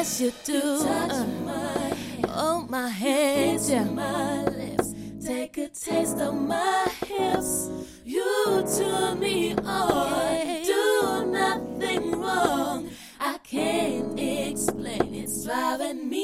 Yes, you do. You touch uh. my hand, hold my hands. yeah. my lips, take a taste of my hips. You turn me on, do nothing wrong. I can't explain, it's driving me.